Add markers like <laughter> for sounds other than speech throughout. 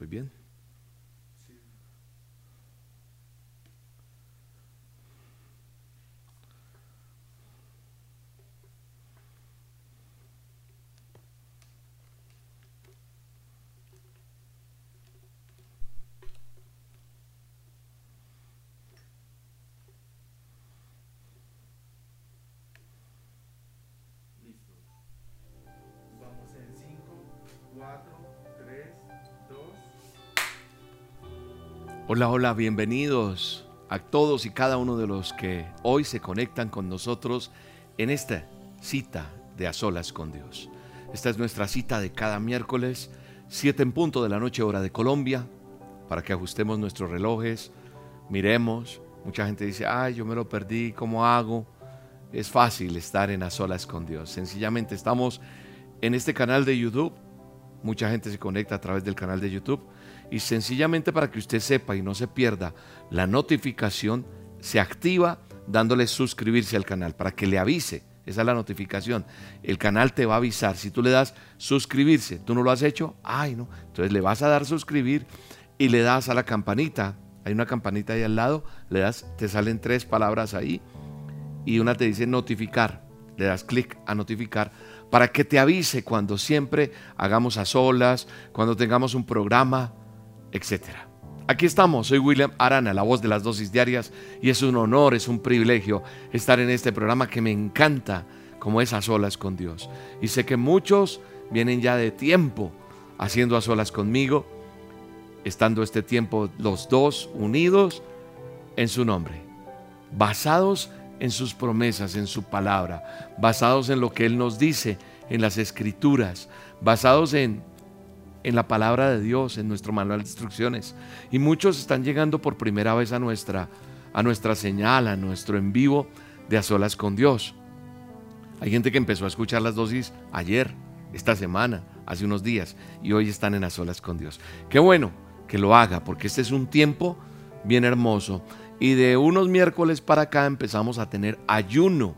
¿Estoy bien? Hola, hola, bienvenidos a todos y cada uno de los que hoy se conectan con nosotros en esta cita de a solas con Dios. Esta es nuestra cita de cada miércoles, 7 en punto de la noche hora de Colombia, para que ajustemos nuestros relojes, miremos. Mucha gente dice, ay, yo me lo perdí, ¿cómo hago? Es fácil estar en a solas con Dios. Sencillamente estamos en este canal de YouTube. Mucha gente se conecta a través del canal de YouTube. Y sencillamente para que usted sepa y no se pierda la notificación, se activa dándole suscribirse al canal para que le avise. Esa es la notificación. El canal te va a avisar. Si tú le das suscribirse, tú no lo has hecho, ay no. Entonces le vas a dar suscribir y le das a la campanita. Hay una campanita ahí al lado, le das, te salen tres palabras ahí y una te dice notificar. Le das clic a notificar para que te avise cuando siempre hagamos a solas, cuando tengamos un programa, etcétera. Aquí estamos, soy William Arana, la voz de las dosis diarias, y es un honor, es un privilegio estar en este programa que me encanta, como es a solas con Dios. Y sé que muchos vienen ya de tiempo haciendo a solas conmigo, estando este tiempo los dos unidos en su nombre, basados en sus promesas, en su palabra, basados en lo que Él nos dice en las escrituras, basados en, en la palabra de Dios, en nuestro manual de instrucciones. Y muchos están llegando por primera vez a nuestra, a nuestra señal, a nuestro en vivo de a solas con Dios. Hay gente que empezó a escuchar las dosis ayer, esta semana, hace unos días, y hoy están en a solas con Dios. Qué bueno que lo haga, porque este es un tiempo bien hermoso. Y de unos miércoles para acá empezamos a tener ayuno,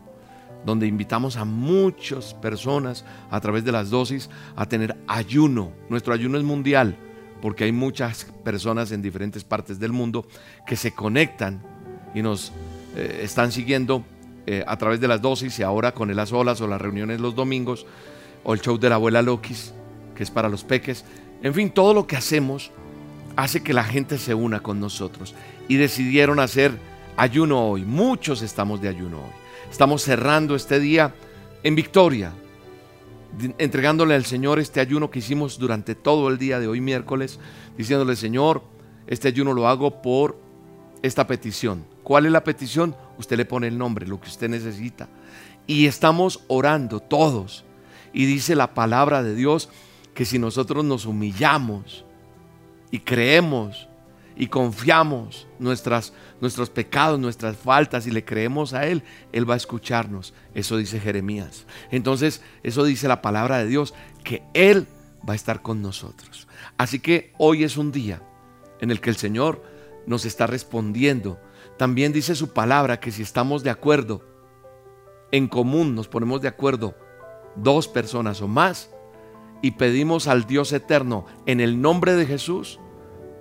donde invitamos a muchas personas a través de las dosis a tener ayuno. Nuestro ayuno es mundial, porque hay muchas personas en diferentes partes del mundo que se conectan y nos eh, están siguiendo eh, a través de las dosis y ahora con el las olas o las reuniones los domingos o el show de la abuela Lokis, que es para los peques. En fin, todo lo que hacemos hace que la gente se una con nosotros y decidieron hacer ayuno hoy. Muchos estamos de ayuno hoy. Estamos cerrando este día en victoria, entregándole al Señor este ayuno que hicimos durante todo el día de hoy miércoles, diciéndole, Señor, este ayuno lo hago por esta petición. ¿Cuál es la petición? Usted le pone el nombre, lo que usted necesita. Y estamos orando todos. Y dice la palabra de Dios que si nosotros nos humillamos y creemos y confiamos nuestras, nuestros pecados, nuestras faltas y le creemos a Él, Él va a escucharnos. Eso dice Jeremías. Entonces, eso dice la palabra de Dios, que Él va a estar con nosotros. Así que hoy es un día en el que el Señor nos está respondiendo. También dice su palabra que si estamos de acuerdo, en común nos ponemos de acuerdo, dos personas o más, y pedimos al Dios eterno en el nombre de Jesús,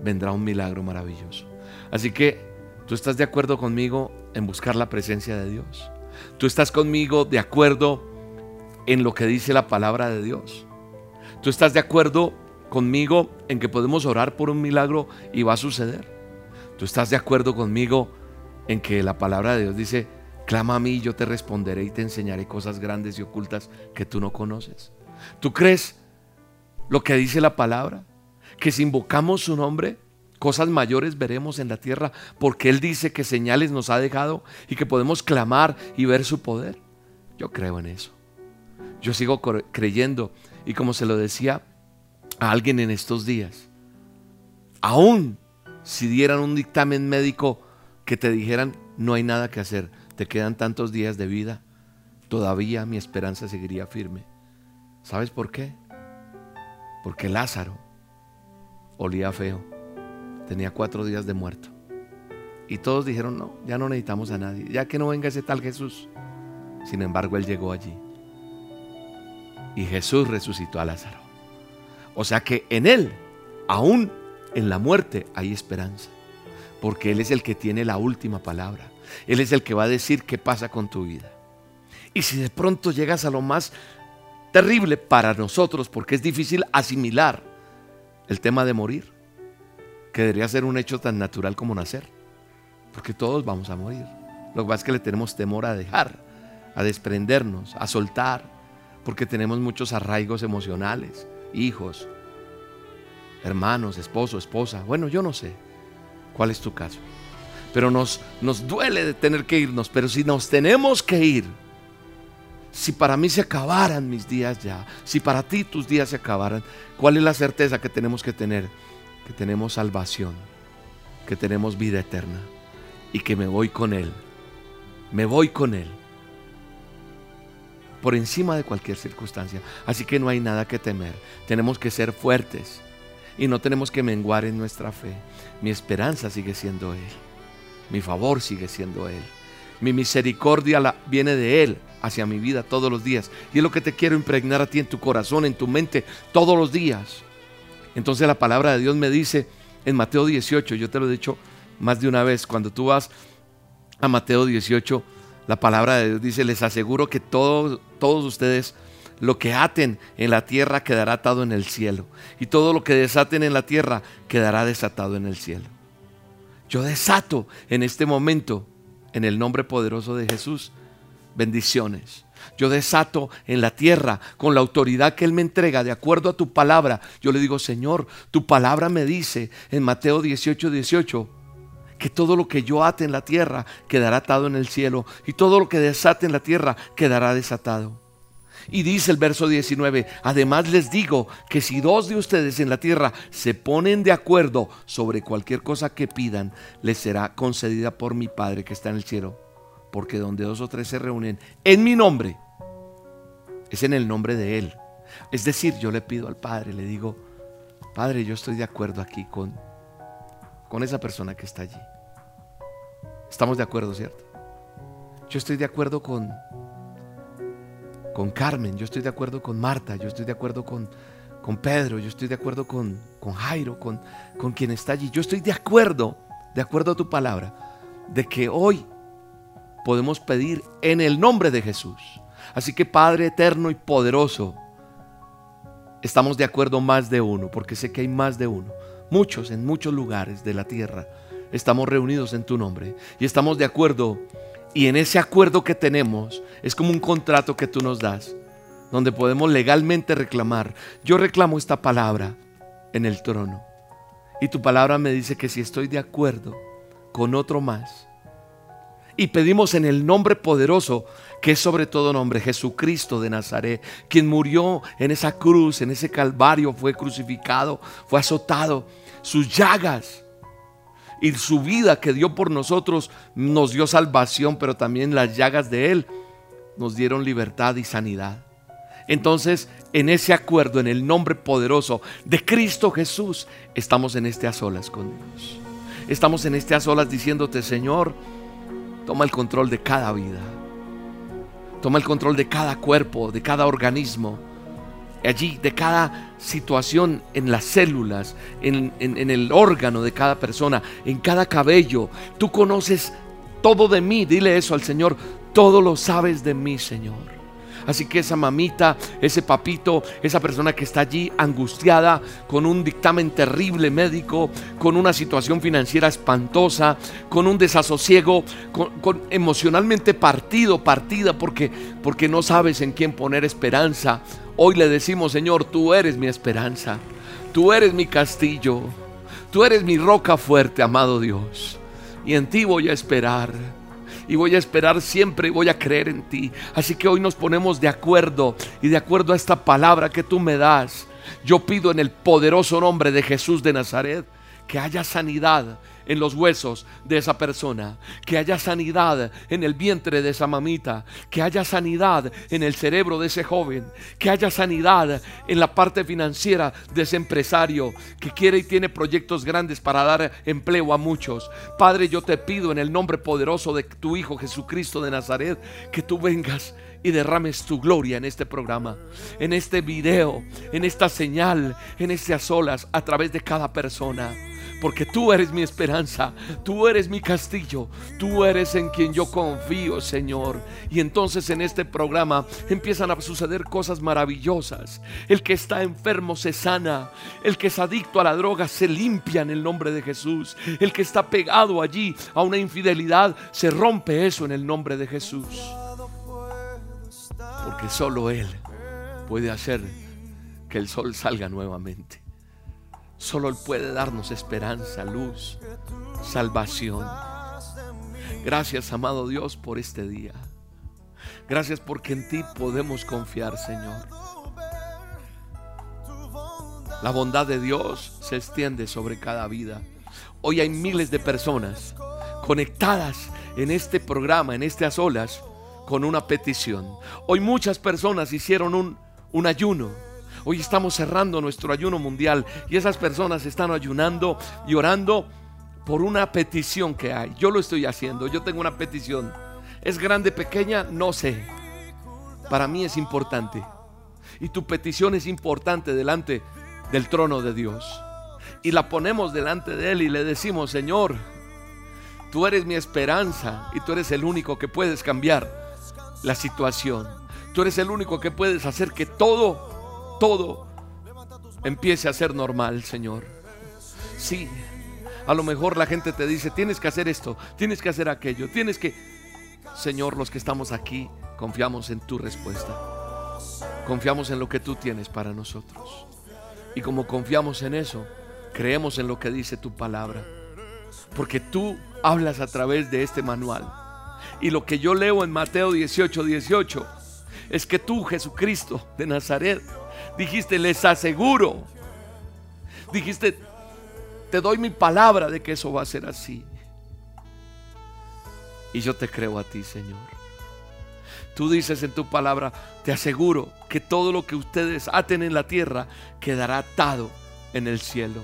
vendrá un milagro maravilloso. Así que tú estás de acuerdo conmigo en buscar la presencia de Dios. Tú estás conmigo de acuerdo en lo que dice la palabra de Dios. Tú estás de acuerdo conmigo en que podemos orar por un milagro y va a suceder. Tú estás de acuerdo conmigo en que la palabra de Dios dice, clama a mí yo te responderé y te enseñaré cosas grandes y ocultas que tú no conoces. ¿Tú crees lo que dice la palabra? Que si invocamos su nombre, cosas mayores veremos en la tierra, porque Él dice que señales nos ha dejado y que podemos clamar y ver su poder. Yo creo en eso. Yo sigo creyendo y como se lo decía a alguien en estos días, aún si dieran un dictamen médico que te dijeran no hay nada que hacer, te quedan tantos días de vida, todavía mi esperanza seguiría firme. ¿Sabes por qué? Porque Lázaro olía feo, tenía cuatro días de muerto. Y todos dijeron, no, ya no necesitamos a nadie, ya que no venga ese tal Jesús. Sin embargo, él llegó allí. Y Jesús resucitó a Lázaro. O sea que en él, aún en la muerte hay esperanza, porque Él es el que tiene la última palabra. Él es el que va a decir qué pasa con tu vida. Y si de pronto llegas a lo más terrible para nosotros, porque es difícil asimilar el tema de morir, que debería ser un hecho tan natural como nacer, porque todos vamos a morir. Lo que pasa es que le tenemos temor a dejar, a desprendernos, a soltar, porque tenemos muchos arraigos emocionales, hijos, hermanos, esposo, esposa. Bueno, yo no sé cuál es tu caso, pero nos, nos duele de tener que irnos, pero si nos tenemos que ir, si para mí se acabaran mis días ya, si para ti tus días se acabaran, ¿cuál es la certeza que tenemos que tener? Que tenemos salvación, que tenemos vida eterna y que me voy con Él. Me voy con Él. Por encima de cualquier circunstancia. Así que no hay nada que temer. Tenemos que ser fuertes y no tenemos que menguar en nuestra fe. Mi esperanza sigue siendo Él. Mi favor sigue siendo Él. Mi misericordia viene de Él hacia mi vida todos los días. Y es lo que te quiero impregnar a ti en tu corazón, en tu mente, todos los días. Entonces la palabra de Dios me dice en Mateo 18, yo te lo he dicho más de una vez, cuando tú vas a Mateo 18, la palabra de Dios dice, les aseguro que todos, todos ustedes lo que aten en la tierra quedará atado en el cielo. Y todo lo que desaten en la tierra quedará desatado en el cielo. Yo desato en este momento, en el nombre poderoso de Jesús, bendiciones. Yo desato en la tierra con la autoridad que Él me entrega de acuerdo a tu palabra. Yo le digo, Señor, tu palabra me dice en Mateo 18, 18, que todo lo que yo ate en la tierra quedará atado en el cielo y todo lo que desate en la tierra quedará desatado. Y dice el verso 19, además les digo que si dos de ustedes en la tierra se ponen de acuerdo sobre cualquier cosa que pidan, les será concedida por mi Padre que está en el cielo porque donde dos o tres se reúnen en mi nombre, es en el nombre de Él. Es decir, yo le pido al Padre, le digo, Padre, yo estoy de acuerdo aquí con, con esa persona que está allí. Estamos de acuerdo, ¿cierto? Yo estoy de acuerdo con, con Carmen, yo estoy de acuerdo con Marta, yo estoy de acuerdo con, con Pedro, yo estoy de acuerdo con, con Jairo, con, con quien está allí. Yo estoy de acuerdo, de acuerdo a tu palabra, de que hoy podemos pedir en el nombre de Jesús. Así que Padre eterno y poderoso, estamos de acuerdo más de uno, porque sé que hay más de uno. Muchos en muchos lugares de la tierra estamos reunidos en tu nombre y estamos de acuerdo. Y en ese acuerdo que tenemos es como un contrato que tú nos das, donde podemos legalmente reclamar. Yo reclamo esta palabra en el trono. Y tu palabra me dice que si estoy de acuerdo con otro más, y pedimos en el nombre poderoso, que es sobre todo nombre, Jesucristo de Nazaret, quien murió en esa cruz, en ese calvario, fue crucificado, fue azotado, sus llagas y su vida que dio por nosotros nos dio salvación, pero también las llagas de Él nos dieron libertad y sanidad. Entonces, en ese acuerdo, en el nombre poderoso de Cristo Jesús, estamos en este a solas con Dios. Estamos en este a solas diciéndote, Señor, Toma el control de cada vida. Toma el control de cada cuerpo, de cada organismo. Allí, de cada situación en las células, en, el órgano de cada persona, en cada cabello. Tú conoces todo de mí. Dile eso al Señor. Todo lo sabes de mí, Señor. Así que esa mamita, ese papito, esa persona que está allí angustiada con un dictamen terrible médico, con una situación financiera espantosa, con un desasosiego, con, emocionalmente partido, partida, porque, porque no sabes en quién poner esperanza. Hoy le decimos, Señor, tú eres mi esperanza, tú eres mi castillo, tú eres mi roca fuerte, amado Dios, y en ti voy a esperar y voy a esperar siempre y voy a creer en ti. Así que hoy nos ponemos de acuerdo y de acuerdo a esta palabra que tú me das, yo pido en el poderoso nombre de Jesús de Nazaret que haya sanidad en los huesos de esa persona, que haya sanidad en el vientre de esa mamita, que haya sanidad en el cerebro de ese joven, que haya sanidad en la parte financiera de ese empresario que quiere y tiene proyectos grandes para dar empleo a muchos. Padre, yo te pido en el nombre poderoso de tu Hijo Jesucristo de Nazaret que tú vengas y derrames tu gloria en este programa, en este video, en esta señal, en estas olas, a través de cada persona. Porque tú eres mi esperanza, tú eres mi castillo, tú eres en quien yo confío, Señor. Y entonces en este programa empiezan a suceder cosas maravillosas. El que está enfermo se sana, el que es adicto a la droga se limpia en el nombre de Jesús, el que está pegado allí a una infidelidad se rompe eso en el nombre de Jesús. Porque solo Él puede hacer que el sol salga nuevamente. Solo Él puede darnos esperanza, luz, salvación. Gracias, amado Dios, por este día. Gracias porque en ti podemos confiar, Señor. La bondad de Dios se extiende sobre cada vida. Hoy hay miles de personas conectadas en este programa, en estas olas, con una petición. Hoy muchas personas hicieron un, un ayuno Hoy estamos cerrando nuestro ayuno mundial y esas personas están ayunando y orando por una petición que hay. Yo lo estoy haciendo, yo tengo una petición. ¿Es grande, pequeña? No sé. Para mí es importante. Y tu petición es importante delante del trono de Dios. Y la ponemos delante de Él y le decimos, Señor, tú eres mi esperanza y tú eres el único que puedes cambiar la situación. Tú eres el único que puedes hacer que todo todo empiece a ser normal, Señor. Sí, a lo mejor la gente te dice, tienes que hacer esto, tienes que hacer aquello, tienes que... Señor, los que estamos aquí, confiamos en tu respuesta. Confiamos en lo que tú tienes para nosotros. Y como confiamos en eso, creemos en lo que dice tu palabra. Porque tú hablas a través de este manual. Y lo que yo leo en Mateo 18, 18, es que tú, Jesucristo de Nazaret, Dijiste, les aseguro. Dijiste, te doy mi palabra de que eso va a ser así. Y yo te creo a ti, Señor. Tú dices en tu palabra, te aseguro que todo lo que ustedes aten en la tierra quedará atado en el cielo.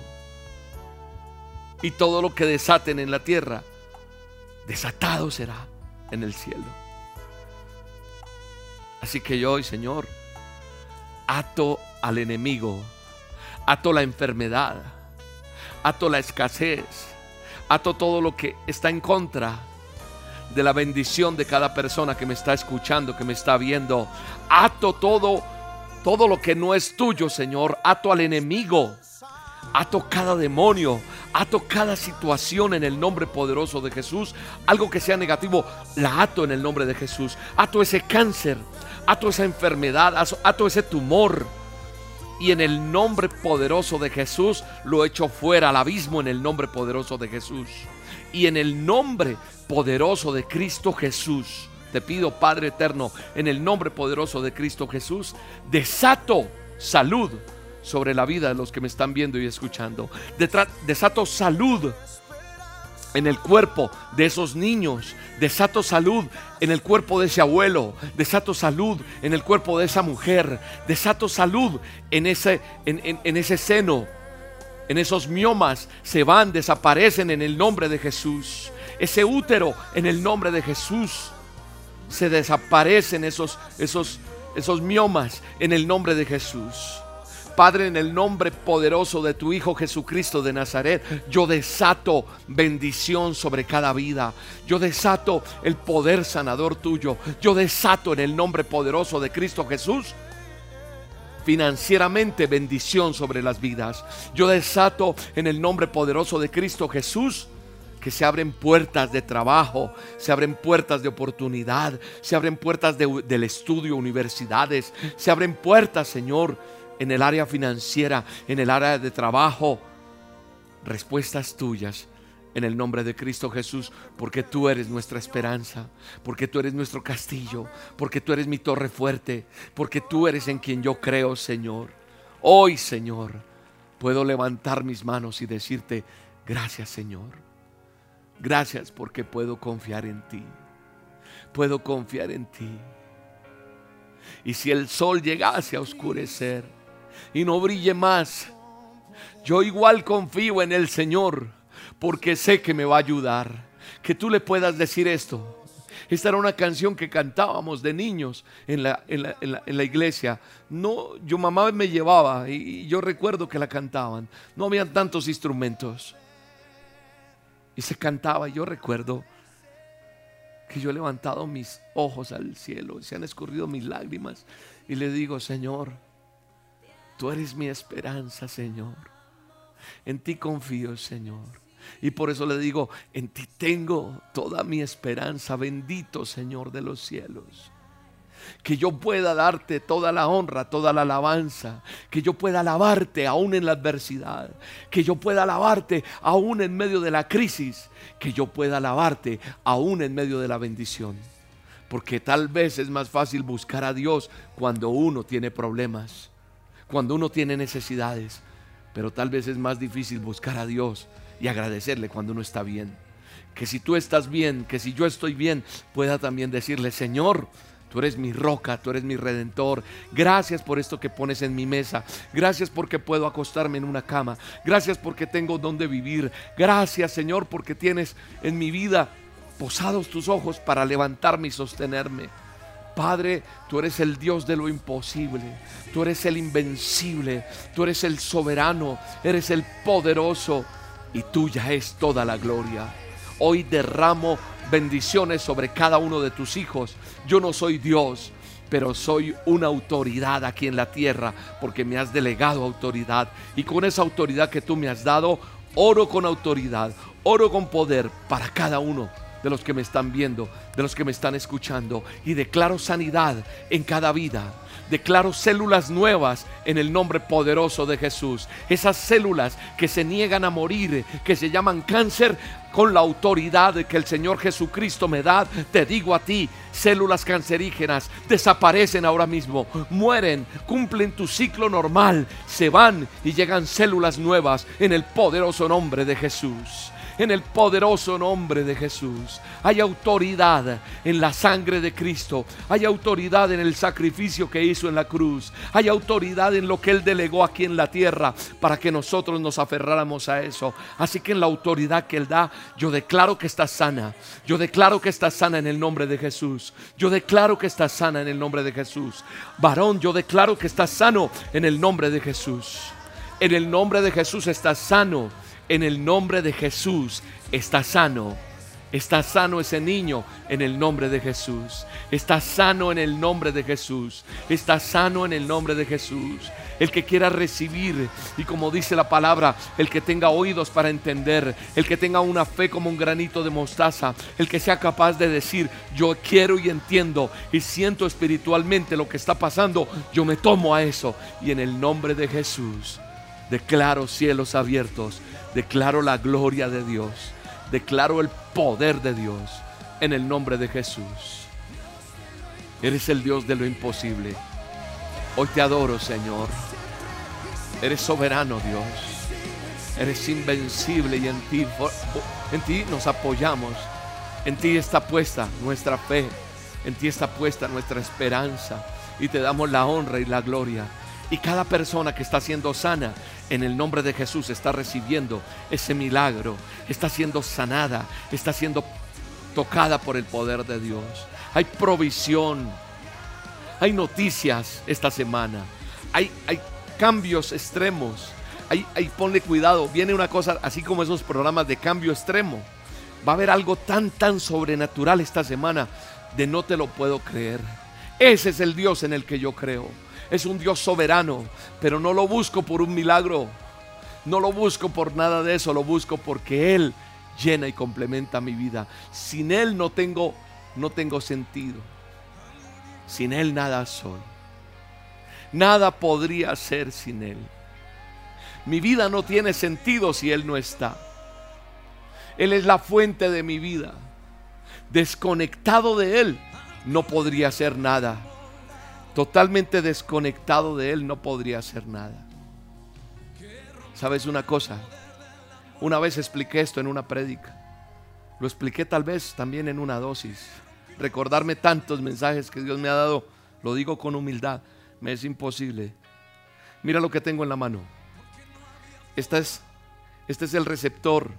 Y todo lo que desaten en la tierra, desatado será en el cielo. Así que yo hoy, Señor, ato al enemigo, ato la enfermedad, ato la escasez, ato todo lo que está en contra de la bendición de cada persona que me está escuchando, que me está viendo. Ato todo, todo lo que no es tuyo, Señor. Ato al enemigo. Ato cada demonio. Ato cada situación en el nombre poderoso de Jesús. Algo que sea negativo, la ato en el nombre de Jesús. Ato ese cáncer ato esa enfermedad, ato ese tumor. Y en el nombre poderoso de Jesús lo echo fuera al abismo en el nombre poderoso de Jesús. Y en el nombre poderoso de Cristo Jesús, te pido Padre eterno, en el nombre poderoso de Cristo Jesús, desato salud sobre la vida de los que me están viendo y escuchando. Desato salud en el cuerpo de esos niños. Desato salud en el cuerpo de ese abuelo. Desato salud en el cuerpo de esa mujer. Desato salud en ese, en, ese seno. En esos miomas se van, desaparecen en el nombre de Jesús. Ese útero en el nombre de Jesús. Se desaparecen esos, esos, esos miomas en el nombre de Jesús. Padre, en el nombre poderoso de tu Hijo Jesucristo de Nazaret, yo desato bendición sobre cada vida. Yo desato el poder sanador tuyo. Yo desato en el nombre poderoso de Cristo Jesús financieramente bendición sobre las vidas. Yo desato en el nombre poderoso de Cristo Jesús que se abren puertas de trabajo, se abren puertas de oportunidad, se abren puertas del estudio, universidades, se abren puertas, Señor, en el área financiera, en el área de trabajo. Respuestas tuyas en el nombre de Cristo Jesús, porque tú eres nuestra esperanza, porque tú eres nuestro castillo, porque tú eres mi torre fuerte, porque tú eres en quien yo creo, Señor. Hoy, Señor, puedo levantar mis manos y decirte, gracias, Señor. Gracias porque puedo confiar en ti. Puedo confiar en ti. Y si el sol llegase a oscurecer, y no brille más. Yo igual confío en el Señor porque sé que me va a ayudar. Que tú le puedas decir esto Esta era una canción que cantábamos de niños en la, en la, iglesia. No, yo mamá me llevaba y, yo recuerdo que la cantaban. No habían tantos instrumentos. Y se cantaba, y yo recuerdo que yo he levantado mis ojos al cielo y se han escurrido mis lágrimas y le digo, Señor, tú eres mi esperanza, Señor. En ti confío, Señor. Y por eso le digo, en ti tengo toda mi esperanza, bendito Señor de los cielos. Que yo pueda darte toda la honra, toda la alabanza. Que yo pueda alabarte aún en la adversidad. Que yo pueda alabarte aún en medio de la crisis. Que yo pueda alabarte aún en medio de la bendición. Porque tal vez es más fácil buscar a Dios cuando uno tiene problemas. Cuando uno tiene necesidades. Pero tal vez es más difícil buscar a Dios y agradecerle cuando uno está bien. Que si tú estás bien, que si yo estoy bien, pueda también decirle, Señor, Tú eres mi roca, tú eres mi redentor. Gracias por esto que pones en mi mesa. Gracias porque puedo acostarme en una cama. Gracias porque tengo donde vivir. Gracias, Señor, porque tienes en mi vida posados tus ojos para levantarme y sostenerme. Padre, tú eres el Dios de lo imposible, tú eres el invencible, tú eres el soberano, eres el poderoso y tuya es toda la gloria. Hoy derramo bendiciones sobre cada uno de tus hijos. Yo no soy Dios, pero soy una autoridad aquí en la tierra porque me has delegado autoridad. Y con esa autoridad que tú me has dado, oro con autoridad, oro con poder para cada uno de los que me están viendo, de los que me están escuchando. Y declaro sanidad en cada vida Declaro células nuevas en el nombre poderoso de Jesús. Esas células que se niegan a morir, que se llaman cáncer, con la autoridad que el Señor Jesucristo me da, te digo a ti, células cancerígenas desaparecen ahora mismo, mueren, cumplen tu ciclo normal, se van y llegan células nuevas en el poderoso nombre de Jesús en el poderoso nombre de Jesús. Hay autoridad en la sangre de Cristo. Hay autoridad en el sacrificio que hizo en la cruz. Hay autoridad en lo que Él delegó aquí en la tierra para que nosotros nos aferráramos a eso. Así que en la autoridad que Él da, yo declaro que está sana. Yo declaro que está sana en el nombre de Jesús. Yo declaro que está sana en el nombre de Jesús. Varón, yo declaro que está sano en el nombre de Jesús. En el nombre de Jesús está sano en el nombre de Jesús está sano. Está sano ese niño en el nombre de Jesús. Está sano en el nombre de Jesús. Está sano en el nombre de Jesús. El que quiera recibir y como dice la palabra, el que tenga oídos para entender, el que tenga una fe como un granito de mostaza, el que sea capaz de decir, yo quiero y entiendo y siento espiritualmente lo que está pasando, yo me tomo a eso. Y en el nombre de Jesús declaro cielos abiertos Declaro la gloria de Dios. Declaro el poder de Dios en el nombre de Jesús. Eres el Dios de lo imposible. Hoy te adoro, Señor. Eres soberano, Dios. Eres invencible y en ti, en ti nos apoyamos. En ti está puesta nuestra fe. En ti está puesta nuestra esperanza. Y te damos la honra y la gloria. Y cada persona que está siendo sana en el nombre de Jesús está recibiendo ese milagro, está siendo sanada, está siendo tocada por el poder de Dios. Hay provisión, hay noticias esta semana, hay, cambios extremos. Hay, hay, ponle cuidado, viene una cosa así como esos programas de cambio extremo. Va a haber algo tan, tan sobrenatural esta semana de no te lo puedo creer. Ese es el Dios en el que yo creo es un Dios soberano, pero no lo busco por un milagro, no lo busco por nada de eso, lo busco porque Él llena y complementa mi vida. Sin Él no tengo, no tengo sentido. Sin Él nada soy. Nada podría ser sin Él. Mi vida no tiene sentido si Él no está. Él es la fuente de mi vida. Desconectado de Él, no podría ser nada totalmente desconectado de Él, no podría hacer nada. ¿Sabes una cosa? Una vez expliqué esto en una prédica. Lo expliqué tal vez también en una dosis. Recordarme tantos mensajes que Dios me ha dado, lo digo con humildad, me es imposible. Mira lo que tengo en la mano. Esta es, este es el receptor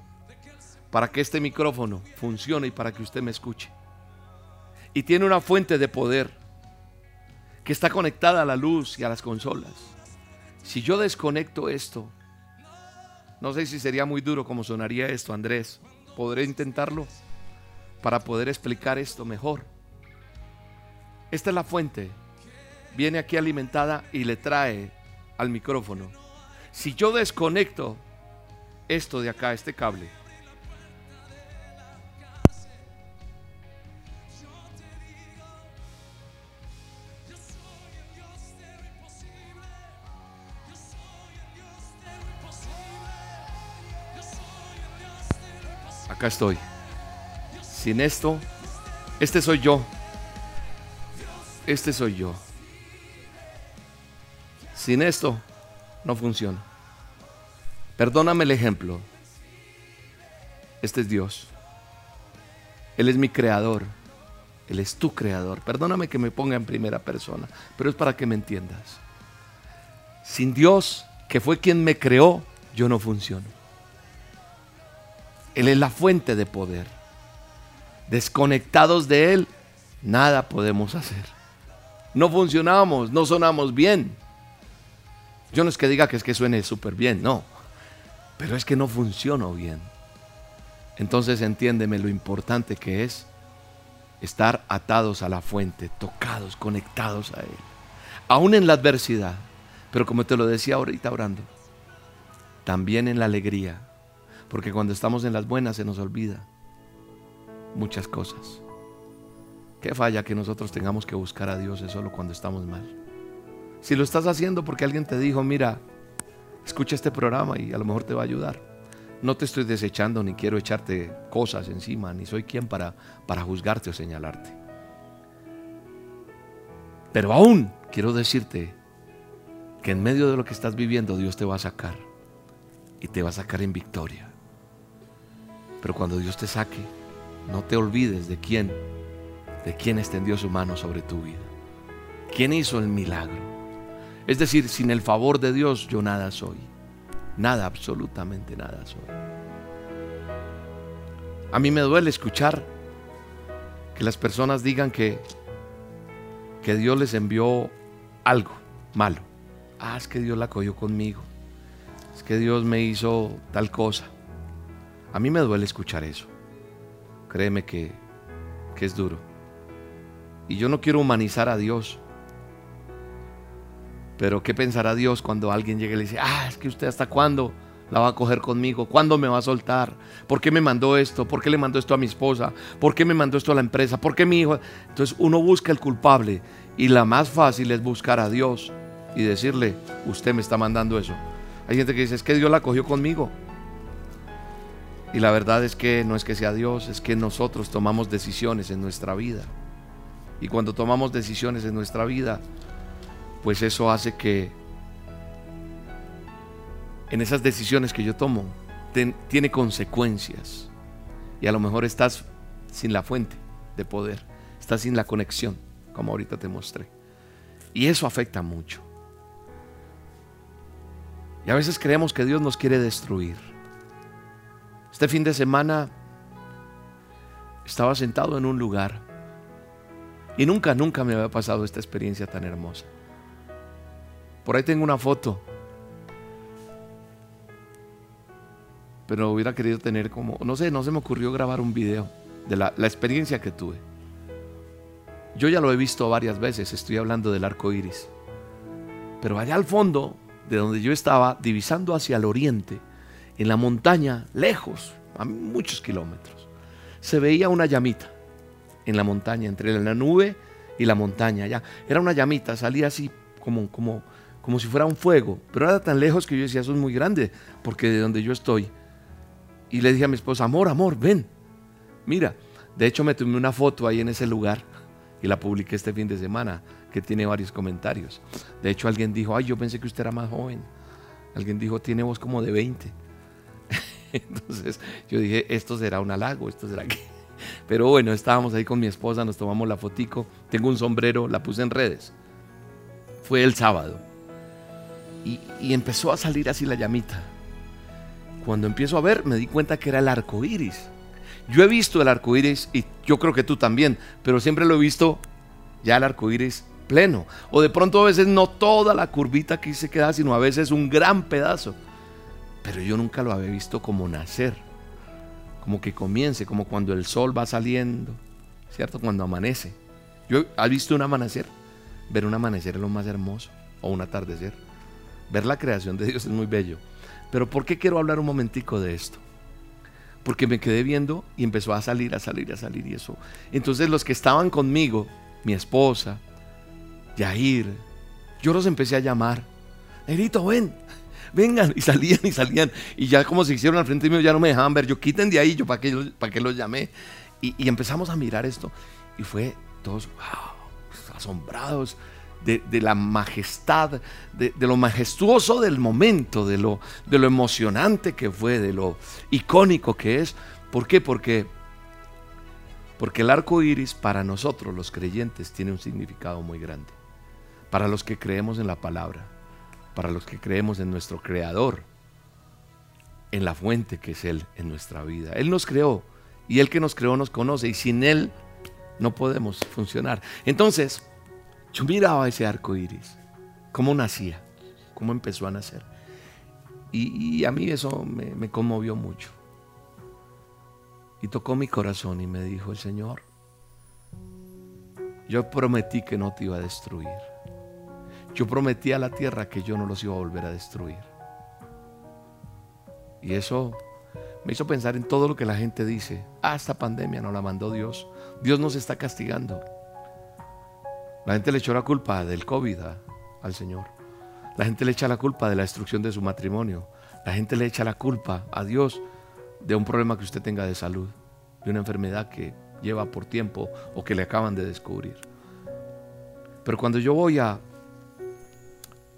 para que este micrófono funcione y para que usted me escuche. y tiene una fuente de poder que está conectada a la luz y a las consolas. Si yo desconecto esto, no sé si sería muy duro como sonaría esto, Andrés. ¿Podré intentarlo para poder explicar esto mejor? Esta es la fuente. Viene aquí alimentada y le trae al micrófono. Si yo desconecto esto de acá, este cable, acá estoy. Sin esto, este soy yo. Este soy yo. Sin esto, no funciona. Perdóname el ejemplo. Este es Dios. Él es mi creador. Él es tu creador. Perdóname que me ponga en primera persona, pero es para que me entiendas. Sin Dios, que fue quien me creó, yo no funciono. Él es la fuente de poder. Desconectados de Él, nada podemos hacer. No funcionamos, no sonamos bien. Yo no es que diga que es que suene súper bien, no. Pero es que no funciono bien. Entonces entiéndeme lo importante que es estar atados a la fuente, tocados, conectados a Él. Aún en la adversidad, pero como te lo decía ahorita orando, también en la alegría, porque cuando estamos en las buenas se nos olvida muchas cosas. Qué falla que nosotros tengamos que buscar a Dios es solo cuando estamos mal. Si lo estás haciendo porque alguien te dijo, mira, escucha este programa y a lo mejor te va a ayudar. No te estoy desechando ni quiero echarte cosas encima, ni soy quien para, para juzgarte o señalarte. Pero aún quiero decirte que en medio de lo que estás viviendo Dios te va a sacar y te va a sacar en victoria. Pero cuando Dios te saque, no te olvides de quién, de quién extendió su mano sobre tu vida. ¿Quién hizo el milagro? Es decir, sin el favor de Dios yo nada soy. Nada, absolutamente nada soy. A mí me duele escuchar que las personas digan que, que Dios les envió algo malo. Ah, es que Dios la cogió conmigo. Es que Dios me hizo tal cosa. A mí me duele escuchar eso. Créeme que, que es duro. Y yo no quiero humanizar a Dios. Pero ¿qué pensará Dios cuando alguien llegue y le dice, ah, es que usted hasta cuándo la va a coger conmigo? ¿Cuándo me va a soltar? ¿Por qué me mandó esto? ¿Por qué le mandó esto a mi esposa? ¿Por qué me mandó esto a la empresa? ¿Por qué mi hijo? Entonces uno busca el culpable y la más fácil es buscar a Dios y decirle, usted me está mandando eso. Hay gente que dice, es que Dios la cogió conmigo. Y la verdad es que no es que sea Dios, es que nosotros tomamos decisiones en nuestra vida. Y cuando tomamos decisiones en nuestra vida, pues eso hace que en esas decisiones que yo tomo tiene consecuencias. Y a lo mejor estás sin la fuente de poder, estás sin la conexión, como ahorita te mostré. Y eso afecta mucho. Y a veces creemos que Dios nos quiere destruir. Este fin de semana estaba sentado en un lugar y nunca, nunca me había pasado esta experiencia tan hermosa. Por ahí tengo una foto. Pero hubiera querido tener como, no sé, no se me ocurrió grabar un video de la, la experiencia que tuve. Yo ya lo he visto varias veces, estoy hablando del arco iris. Pero allá al fondo, de donde yo estaba, divisando hacia el oriente, en la montaña, lejos, a muchos kilómetros, se veía una llamita en la montaña, entre la nube y la montaña. Ya era una llamita, salía así como, como, como si fuera un fuego, pero era tan lejos que yo decía, eso es muy grande, porque de donde yo estoy. Y le dije a mi esposa, amor, amor, ven, mira. De hecho, me tomé una foto ahí en ese lugar y la publiqué este fin de semana, que tiene varios comentarios. De hecho, alguien dijo, ay, yo pensé que usted era más joven. Alguien dijo, tiene voz como de 20. <laughs> Entonces yo dije, esto será un halago, esto será que... Pero bueno, estábamos ahí con mi esposa, nos tomamos la fotico, tengo un sombrero, la puse en redes. Fue el sábado. Y, empezó a salir así la llamita. Cuando empiezo a ver, me di cuenta que era el arco iris. Yo he visto el arco iris y yo creo que tú también, pero siempre lo he visto ya el arco iris pleno. O de pronto a veces no toda la curvita aquí se queda, sino a veces un gran pedazo. Pero yo nunca lo había visto como nacer, como que comience, como cuando el sol va saliendo, ¿cierto? Cuando amanece. Yo he visto un amanecer. Ver un amanecer es lo más hermoso, o un atardecer. Ver la creación de Dios es muy bello. Pero ¿por qué quiero hablar un momentico de esto? Porque me quedé viendo y empezó a salir, a salir, a salir y eso. Entonces los que estaban conmigo, mi esposa, Yair, yo los empecé a llamar. Negrito, ven, vengan. Y salían y salían. Y ya como se hicieron al frente mío, ya no me dejaban ver. Yo quiten de ahí, yo para qué, para los llamé. Y, empezamos a mirar esto. Y fue todos, wow, asombrados de, la majestad, de, lo majestuoso del momento, de lo, de lo emocionante que fue, de lo icónico que es. ¿Por qué? Porque, porque el arco iris para nosotros, los creyentes, tiene un significado muy grande. Para los que creemos en la palabra, para los que creemos en nuestro Creador, en la fuente que es Él en nuestra vida. Él nos creó y Él que nos creó nos conoce y sin Él no podemos funcionar. Entonces, yo miraba ese arco iris, cómo nacía, cómo empezó a nacer. Y, a mí eso me, me conmovió mucho. Y tocó mi corazón y me dijo el Señor, yo prometí que no te iba a destruir. Yo prometí a la tierra que yo no los iba a volver a destruir. Y eso me hizo pensar en todo lo que la gente dice. Ah, esta pandemia no la mandó Dios. Dios nos está castigando. La gente le echó la culpa del COVID al Señor. La gente le echa la culpa de la destrucción de su matrimonio. La gente le echa la culpa a Dios de un problema que usted tenga de salud, de una enfermedad que lleva por tiempo o que le acaban de descubrir. Pero cuando yo voy a,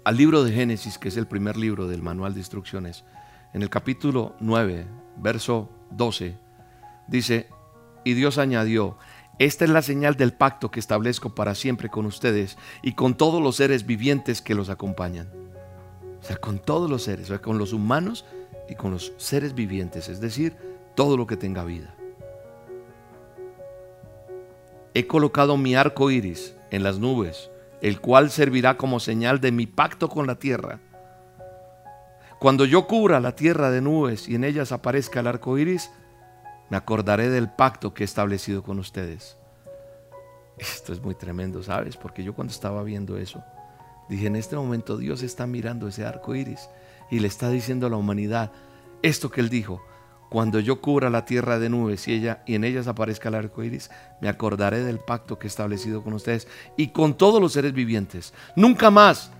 al libro de Génesis, que es el primer libro del manual de instrucciones, en el capítulo 9, verso 12, dice, y Dios añadió, esta es la señal del pacto que establezco para siempre con ustedes y con todos los seres vivientes que los acompañan. O sea, con todos los seres, o sea, con los humanos y con los seres vivientes, es decir, todo lo que tenga vida. He colocado mi arco iris en las nubes, el cual servirá como señal de mi pacto con la tierra. Cuando yo cubra la tierra de nubes y en ellas aparezca el arco iris, me acordaré del pacto que he establecido con ustedes. Esto es muy tremendo, ¿sabes? Porque yo cuando estaba viendo eso, dije, en este momento Dios está mirando ese arco iris y le está diciendo a la humanidad esto que él dijo. Cuando yo cubra la tierra de nubes y, ella, y en ellas aparezca el arco iris, me acordaré del pacto que he establecido con ustedes y con todos los seres vivientes. Nunca más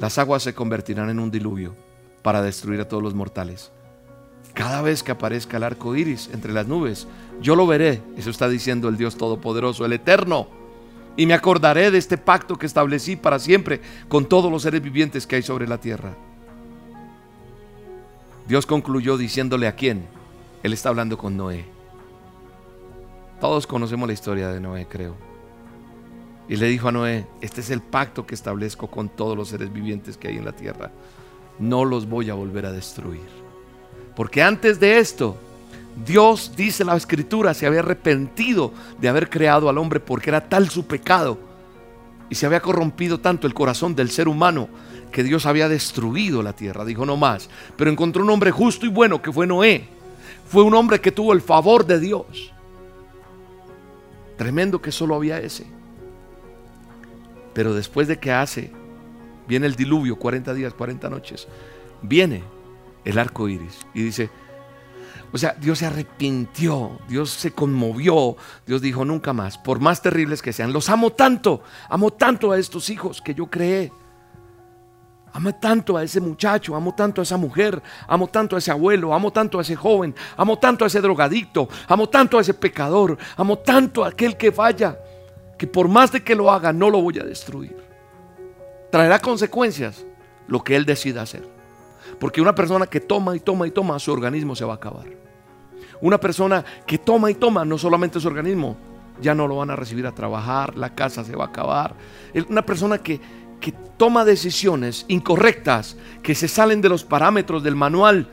las aguas se convertirán en un diluvio para destruir a todos los mortales. Cada vez que aparezca el arco iris entre las nubes, yo lo veré. Eso está diciendo el Dios Todopoderoso, el Eterno. Y me acordaré de este pacto que establecí para siempre con todos los seres vivientes que hay sobre la tierra. Dios concluyó diciéndole a quién. Él está hablando con Noé. Todos conocemos la historia de Noé, creo. Y le dijo a Noé, este es el pacto que establezco con todos los seres vivientes que hay en la tierra. No los voy a volver a destruir. Porque antes de esto, Dios, dice la escritura, se había arrepentido de haber creado al hombre porque era tal su pecado y se había corrompido tanto el corazón del ser humano que Dios había destruido la tierra. Dijo no más, pero encontró un hombre justo y bueno que fue Noé. Fue un hombre que tuvo el favor de Dios. Tremendo que solo había ese. Pero después de que hace, viene el diluvio, 40 días, 40 noches, viene el arco iris. Y dice, o sea, Dios se arrepintió, Dios se conmovió, Dios dijo nunca más, por más terribles que sean, los amo tanto, amo tanto a estos hijos que yo creé. Amo tanto a ese muchacho, amo tanto a esa mujer, amo tanto a ese abuelo, amo tanto a ese joven, amo tanto a ese drogadicto, amo tanto a ese pecador, amo tanto a aquel que falla, que por más de que lo haga no lo voy a destruir. Traerá consecuencias lo que él decida hacer. Porque una persona que toma y toma y toma, su organismo se va a acabar. Una persona que toma y toma, no solamente su organismo, ya no lo van a recibir a trabajar, la casa se va a acabar. Una persona que, toma decisiones incorrectas, que se salen de los parámetros del manual,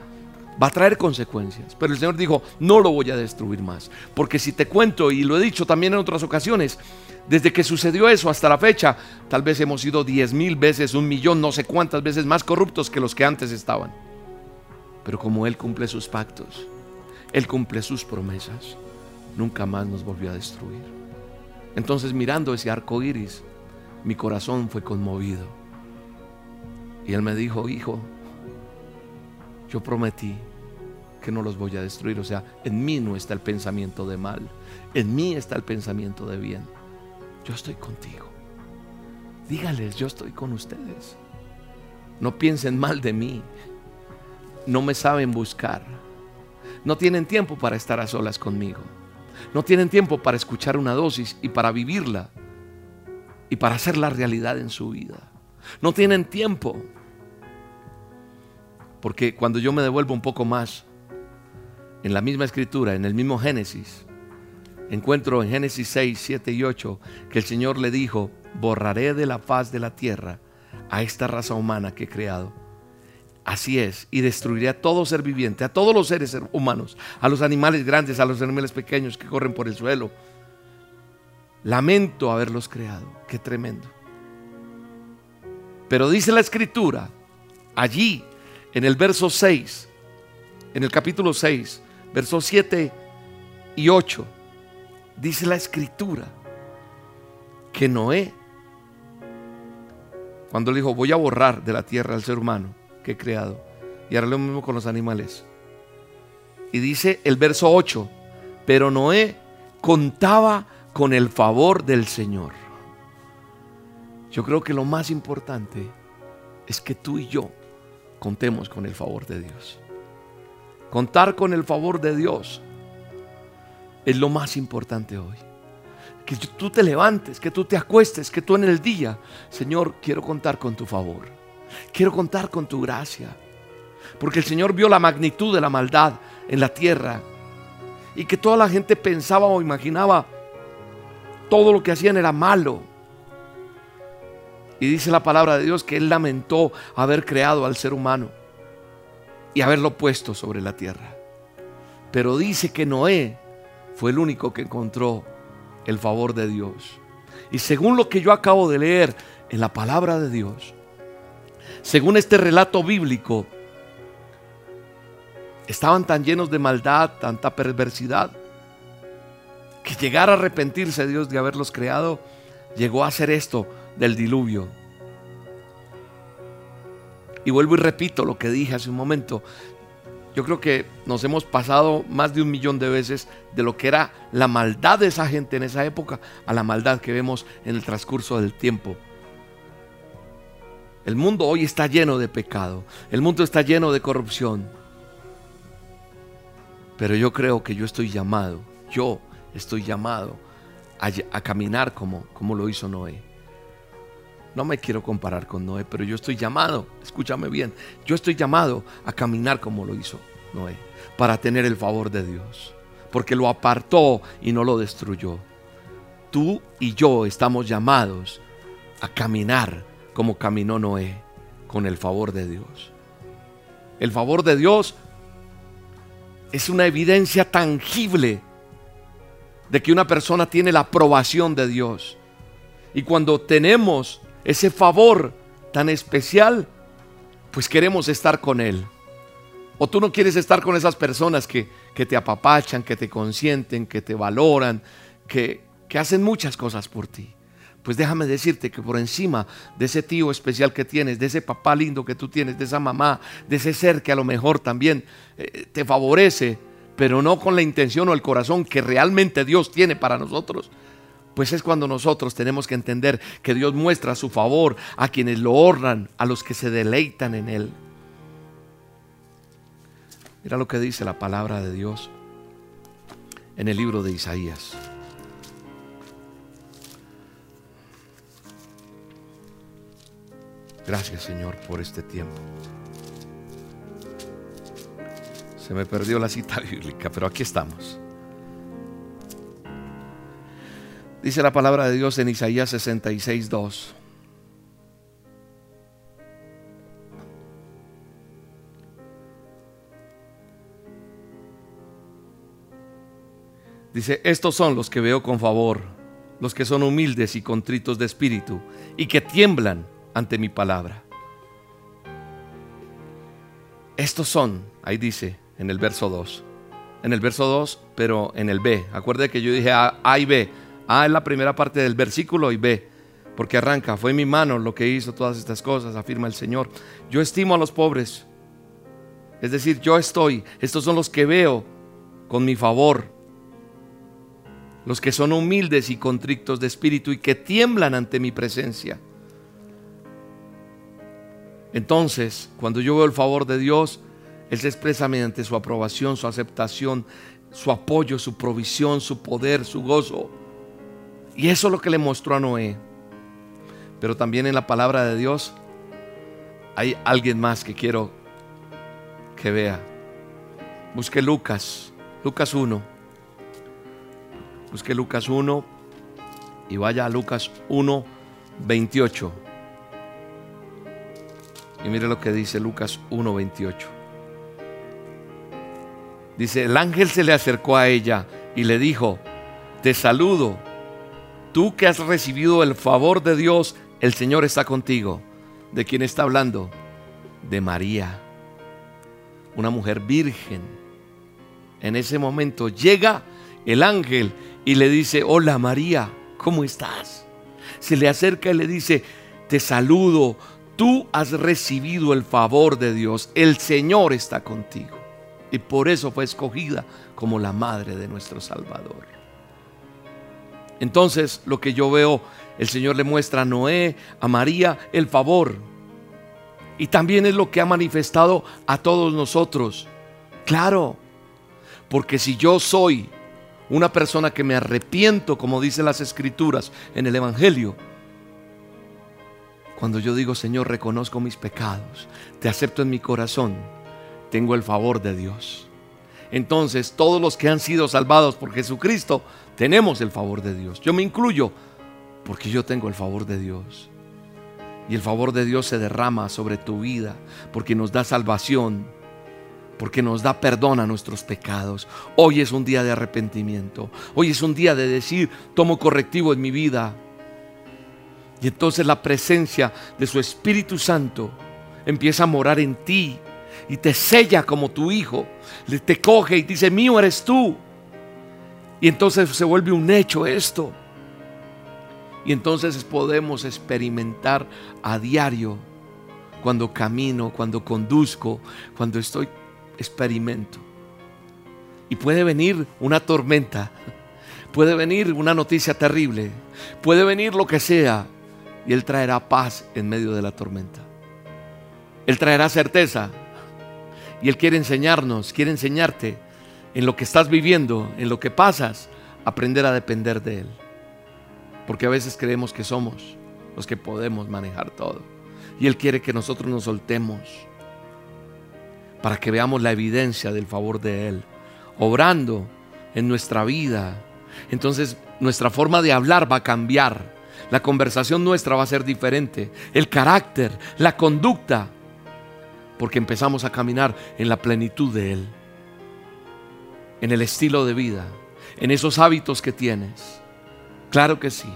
va a traer consecuencias. Pero el Señor dijo, no lo voy a destruir más. Porque si te cuento, y lo he dicho también en otras ocasiones, desde que sucedió eso hasta la fecha, tal vez hemos sido diez mil veces, un millón, no sé cuántas veces más corruptos que los que antes estaban. Pero como Él cumple sus pactos, Él cumple sus promesas, nunca más nos volvió a destruir. Entonces mirando ese arco iris, mi corazón fue conmovido. Y Él me dijo, hijo, yo prometí que no los voy a destruir. O sea, en mí no está el pensamiento de mal, en mí está el pensamiento de bien. Yo estoy contigo. Dígales, yo estoy con ustedes. No piensen mal de mí. No me saben buscar. No tienen tiempo para estar a solas conmigo. No tienen tiempo para escuchar una dosis y para vivirla y para hacer la realidad en su vida. No tienen tiempo porque cuando yo me devuelvo un poco más en la misma escritura, en el mismo Génesis, encuentro en Génesis 6, 7 y 8 que el Señor le dijo, borraré de la faz de la tierra a esta raza humana que he creado. Así es, y destruiré a todo ser viviente, a todos los seres humanos, a los animales grandes, a los animales pequeños que corren por el suelo. Lamento haberlos creado, qué tremendo. Pero dice la escritura, allí en el verso 6, en el capítulo 6, versos 7 y 8, dice la escritura que Noé, cuando le dijo, voy a borrar de la tierra al ser humano que he creado, y haré lo mismo con los animales. Y dice el verso 8, pero Noé contaba con el favor del Señor. Yo creo que lo más importante es que tú y yo contemos con el favor de Dios. Contar con el favor de Dios es lo más importante hoy. Que tú te levantes, que tú te acuestes, que tú en el día, Señor, quiero contar con tu favor. Quiero contar con tu gracia. Porque el Señor vio la magnitud de la maldad en la tierra y que toda la gente pensaba o imaginaba todo lo que hacían era malo y dice la palabra de Dios que Él lamentó haber creado al ser humano y haberlo puesto sobre la tierra. Pero dice que Noé fue el único que encontró el favor de Dios. Y según lo que yo acabo de leer en la palabra de Dios, según este relato bíblico, estaban tan llenos de maldad, tanta perversidad, que llegar a arrepentirse Dios de haberlos creado, llegó a hacer esto del diluvio. Y vuelvo y repito lo que dije hace un momento. Yo creo que nos hemos pasado más de un millón de veces de lo que era la maldad de esa gente en esa época a la maldad que vemos en el transcurso del tiempo. El mundo hoy está lleno de pecado. El mundo está lleno de corrupción. Pero yo creo que yo estoy llamado, yo estoy llamado a, caminar como, como lo hizo Noé. No me quiero comparar con Noé, pero yo estoy llamado, escúchame bien, yo estoy llamado a caminar como lo hizo Noé, para tener el favor de Dios, porque lo apartó y no lo destruyó. Tú y yo estamos llamados a caminar como caminó Noé, con el favor de Dios. El favor de Dios es una evidencia tangible de que una persona tiene la aprobación de Dios. Y cuando tenemos ese favor tan especial, pues queremos estar con Él. O tú no quieres estar con esas personas que, te apapachan, que te consienten, que te valoran, que, que hacen muchas cosas por ti. Pues déjame decirte que por encima de ese tío especial que tienes, de ese papá lindo que tú tienes, de esa mamá, de ese ser que a lo mejor también eh, te favorece, pero no con la intención o el corazón que realmente Dios tiene para nosotros, pues es cuando nosotros tenemos que entender que Dios muestra su favor a quienes lo honran, a los que se deleitan en Él. Mira lo que dice la palabra de Dios en el libro de Isaías. Gracias Señor por este tiempo. Se me perdió la cita <laughs> bíblica, pero aquí estamos. Dice la palabra de Dios en Isaías 66, 2. Dice, estos son los que veo con favor, los que son humildes y contritos de espíritu y que tiemblan ante mi palabra. Estos son, ahí dice, en el verso 2, en el verso 2, pero en el B. Acuerde que yo dije A, A y B. A es la primera parte del versículo y B, porque arranca, fue mi mano lo que hizo todas estas cosas, afirma el Señor. Yo estimo a los pobres, es decir, yo estoy, estos son los que veo con mi favor, los que son humildes y contrictos de espíritu y que tiemblan ante mi presencia. Entonces, cuando yo veo el favor de Dios, Él se expresa mediante su aprobación, su aceptación, su apoyo, su provisión, su poder, su gozo. Y eso es lo que le mostró a Noé. Pero también en la palabra de Dios hay alguien más que quiero que vea. Busque Lucas, Lucas 1. Busque Lucas 1 y vaya a Lucas 1, 28. Y mire lo que dice Lucas 1, 28. Dice, el ángel se le acercó a ella y le dijo, te saludo, tú que has recibido el favor de Dios, el Señor está contigo. ¿De quién está hablando? De María, una mujer virgen. En ese momento llega el ángel y le dice, hola María, ¿cómo estás? Se le acerca y le dice, te saludo, tú has recibido el favor de Dios, el Señor está contigo. Y por eso fue escogida como la madre de nuestro Salvador. Entonces lo que yo veo, el Señor le muestra a Noé, a María, el favor. Y también es lo que ha manifestado a todos nosotros. Claro, porque si yo soy una persona que me arrepiento, como dicen las escrituras en el Evangelio, cuando yo digo, Señor, reconozco mis pecados, te acepto en mi corazón, tengo el favor de Dios. Entonces, todos los que han sido salvados por Jesucristo, tenemos el favor de Dios. Yo me incluyo porque yo tengo el favor de Dios. Y el favor de Dios se derrama sobre tu vida porque nos da salvación, porque nos da perdón a nuestros pecados. Hoy es un día de arrepentimiento. Hoy es un día de decir, tomo correctivo en mi vida. Y entonces la presencia de su Espíritu Santo empieza a morar en ti y te sella como tu hijo. Te coge y dice, mío eres tú. Y entonces se vuelve un hecho esto. Y entonces podemos experimentar a diario cuando camino, cuando conduzco, cuando estoy experimento. Y puede venir una tormenta, puede venir una noticia terrible, puede venir lo que sea, y Él traerá paz en medio de la tormenta. Él traerá certeza, y Él quiere enseñarnos, quiere enseñarte en lo que estás viviendo, en lo que pasas, aprender a depender de Él. Porque a veces creemos que somos los que podemos manejar todo. Y Él quiere que nosotros nos soltemos para que veamos la evidencia del favor de Él, obrando en nuestra vida. Entonces nuestra forma de hablar va a cambiar. La conversación nuestra va a ser diferente. El carácter, la conducta porque empezamos a caminar en la plenitud de Él, en el estilo de vida, en esos hábitos que tienes. Claro que sí.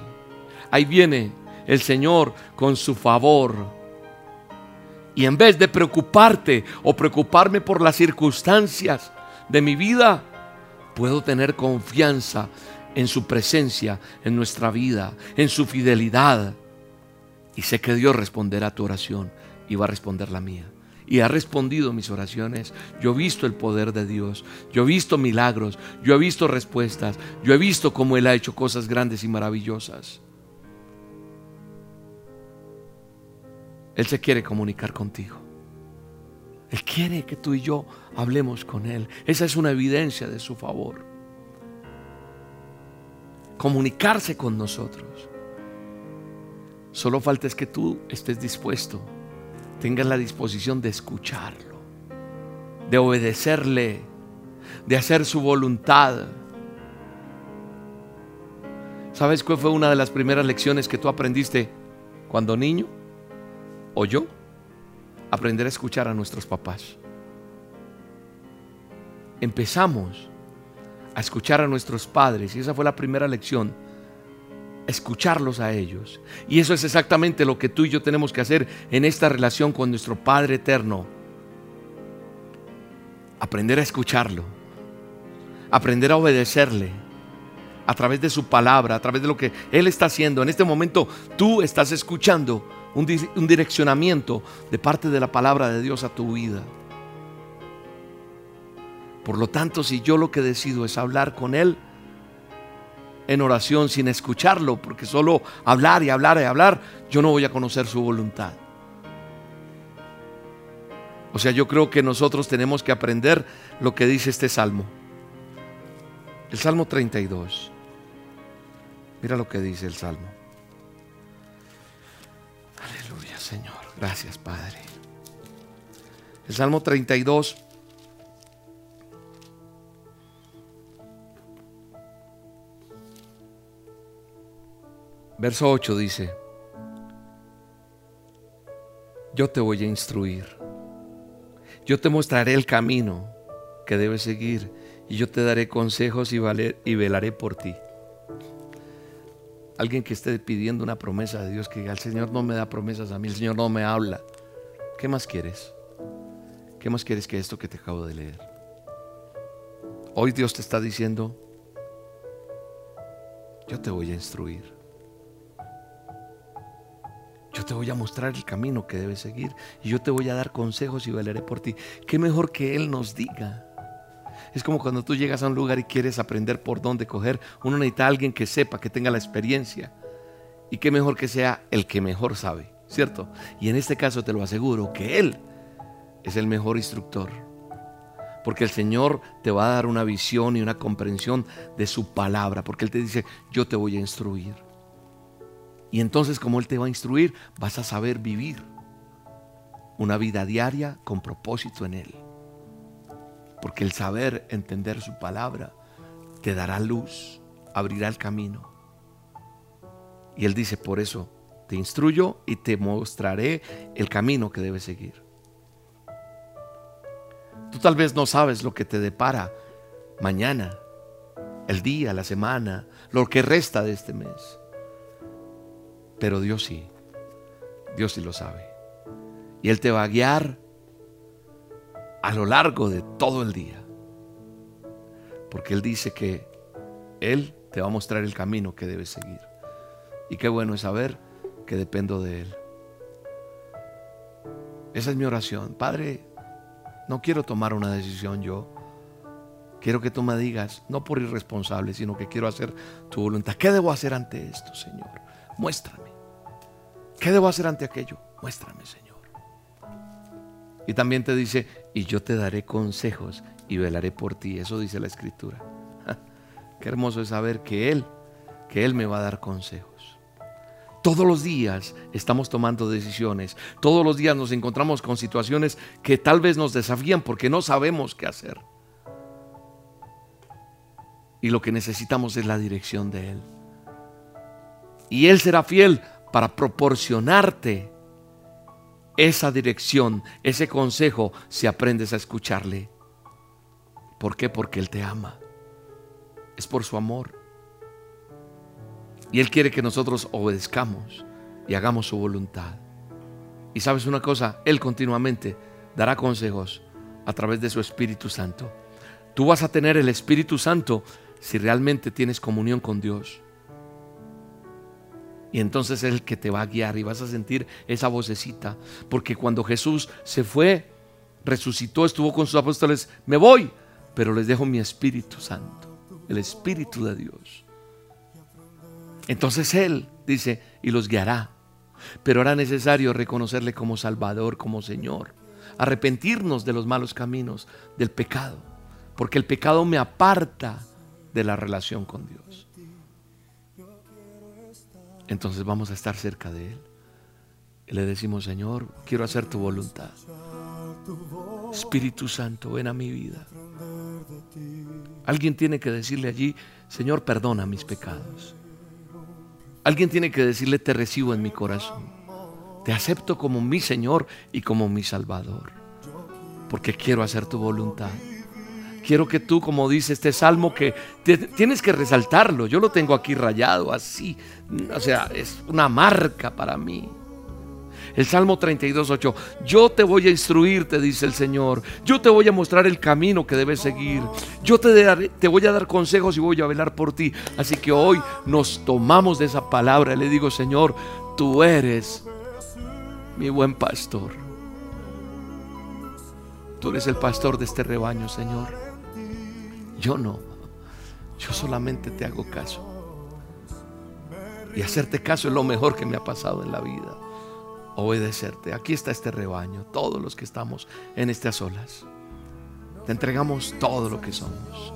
Ahí viene el Señor con su favor. Y en vez de preocuparte o preocuparme por las circunstancias de mi vida, puedo tener confianza en su presencia, en nuestra vida, en su fidelidad. Y sé que Dios responderá a tu oración y va a responder la mía y ha respondido mis oraciones. Yo he visto el poder de Dios, yo he visto milagros, yo he visto respuestas, yo he visto cómo Él ha hecho cosas grandes y maravillosas. Él se quiere comunicar contigo. Él quiere que tú y yo hablemos con Él. Esa es una evidencia de su favor. Comunicarse con nosotros. Solo falta es que tú estés dispuesto tengas la disposición de escucharlo, de obedecerle, de hacer su voluntad. ¿Sabes cuál fue una de las primeras lecciones que tú aprendiste cuando niño? ¿O yo? Aprender a escuchar a nuestros papás. Empezamos a escuchar a nuestros padres. Y esa fue la primera lección. Escucharlos a ellos. Y eso es exactamente lo que tú y yo tenemos que hacer en esta relación con nuestro Padre Eterno. Aprender a escucharlo. Aprender a obedecerle a través de su palabra, a través de lo que Él está haciendo. En este momento tú estás escuchando un, direccionamiento de parte de la palabra de Dios a tu vida. Por lo tanto, si yo lo que decido es hablar con Él en oración sin escucharlo, porque solo hablar y hablar y hablar, yo no voy a conocer su voluntad. O sea, yo creo que nosotros tenemos que aprender lo que dice este salmo. El Salmo 32. Mira lo que dice el Salmo. Aleluya, Señor. Gracias, Padre. El Salmo 32 Verso 8 dice, yo te voy a instruir, yo te mostraré el camino que debes seguir y yo te daré consejos y, velaré por ti. Alguien que esté pidiendo una promesa de Dios, que diga, el Señor no me da promesas a mí, el Señor no me habla. ¿Qué más quieres? ¿Qué más quieres que esto que te acabo de leer? Hoy Dios te está diciendo, yo te voy a instruir. Yo te voy a mostrar el camino que debes seguir y yo te voy a dar consejos y velaré por ti. ¿Qué mejor que Él nos diga? Es como cuando tú llegas a un lugar y quieres aprender por dónde coger. Uno necesita a alguien que sepa, que tenga la experiencia. Y qué mejor que sea el que mejor sabe, ¿cierto? Y en este caso te lo aseguro que Él es el mejor instructor. Porque el Señor te va a dar una visión y una comprensión de su palabra. Porque Él te dice, yo te voy a instruir. Y entonces como Él te va a instruir, vas a saber vivir una vida diaria con propósito en Él. Porque el saber entender su palabra te dará luz, abrirá el camino. Y Él dice, por eso te instruyo y te mostraré el camino que debes seguir. Tú tal vez no sabes lo que te depara mañana, el día, la semana, lo que resta de este mes. Pero Dios sí. Dios sí lo sabe. Y Él te va a guiar a lo largo de todo el día. Porque Él dice que Él te va a mostrar el camino que debes seguir. Y qué bueno es saber que dependo de Él. Esa es mi oración. Padre, no quiero tomar una decisión yo. Quiero que tú me digas, no por irresponsable, sino que quiero hacer tu voluntad. ¿Qué debo hacer ante esto, Señor? Muéstrame. ¿Qué debo hacer ante aquello? Muéstrame, Señor. Y también te dice, y yo te daré consejos y velaré por ti. Eso dice la escritura. Qué hermoso es saber que Él, que Él me va a dar consejos. Todos los días estamos tomando decisiones. Todos los días nos encontramos con situaciones que tal vez nos desafían porque no sabemos qué hacer. Y lo que necesitamos es la dirección de Él. Y Él será fiel para proporcionarte esa dirección, ese consejo, si aprendes a escucharle. ¿Por qué? Porque Él te ama. Es por su amor. Y Él quiere que nosotros obedezcamos y hagamos su voluntad. Y sabes una cosa, Él continuamente dará consejos a través de su Espíritu Santo. Tú vas a tener el Espíritu Santo si realmente tienes comunión con Dios. Y entonces es el que te va a guiar y vas a sentir esa vocecita. Porque cuando Jesús se fue, resucitó, estuvo con sus apóstoles, me voy, pero les dejo mi Espíritu Santo, el Espíritu de Dios. Entonces Él dice, y los guiará. Pero era necesario reconocerle como Salvador, como Señor. Arrepentirnos de los malos caminos, del pecado. Porque el pecado me aparta de la relación con Dios entonces vamos a estar cerca de Él. Y le decimos, Señor, quiero hacer tu voluntad. Espíritu Santo, ven a mi vida. Alguien tiene que decirle allí, Señor, perdona mis pecados. Alguien tiene que decirle, te recibo en mi corazón. Te acepto como mi Señor y como mi Salvador. Porque quiero hacer tu voluntad. Quiero que tú, como dice este salmo, que tienes que resaltarlo. Yo lo tengo aquí rayado así. O sea, es una marca para mí. El Salmo 32.8, yo te voy a instruir, te dice el Señor. Yo te voy a mostrar el camino que debes seguir. Yo te, te voy a dar consejos y voy a velar por ti. Así que hoy nos tomamos de esa palabra. Le digo, Señor, tú eres mi buen pastor. Tú eres el pastor de este rebaño, Señor. Yo no. Yo solamente te hago caso. Y hacerte caso es lo mejor que me ha pasado en la vida obedecerte. Aquí está este rebaño, todos los que estamos en estas olas. Te entregamos todo lo que somos.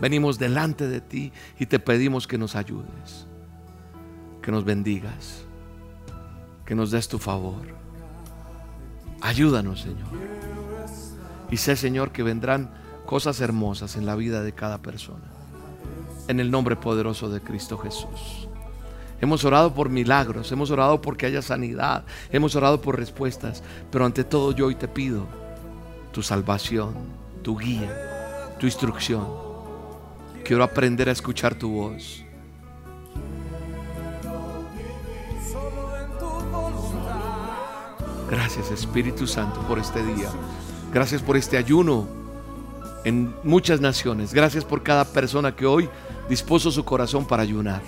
Venimos delante de ti y te pedimos que nos ayudes, que nos bendigas, que nos des tu favor. Ayúdanos, Señor. Y sé, Señor, que vendrán cosas hermosas en la vida de cada persona. En el nombre poderoso de Cristo Jesús. Hemos orado por milagros, hemos orado porque haya sanidad, hemos orado por respuestas, pero ante todo yo hoy te pido tu salvación, tu guía, tu instrucción. Quiero aprender a escuchar tu voz. Gracias Espíritu Santo por este día. Gracias por este ayuno en muchas naciones. Gracias por cada persona que hoy dispuso su corazón para ayunar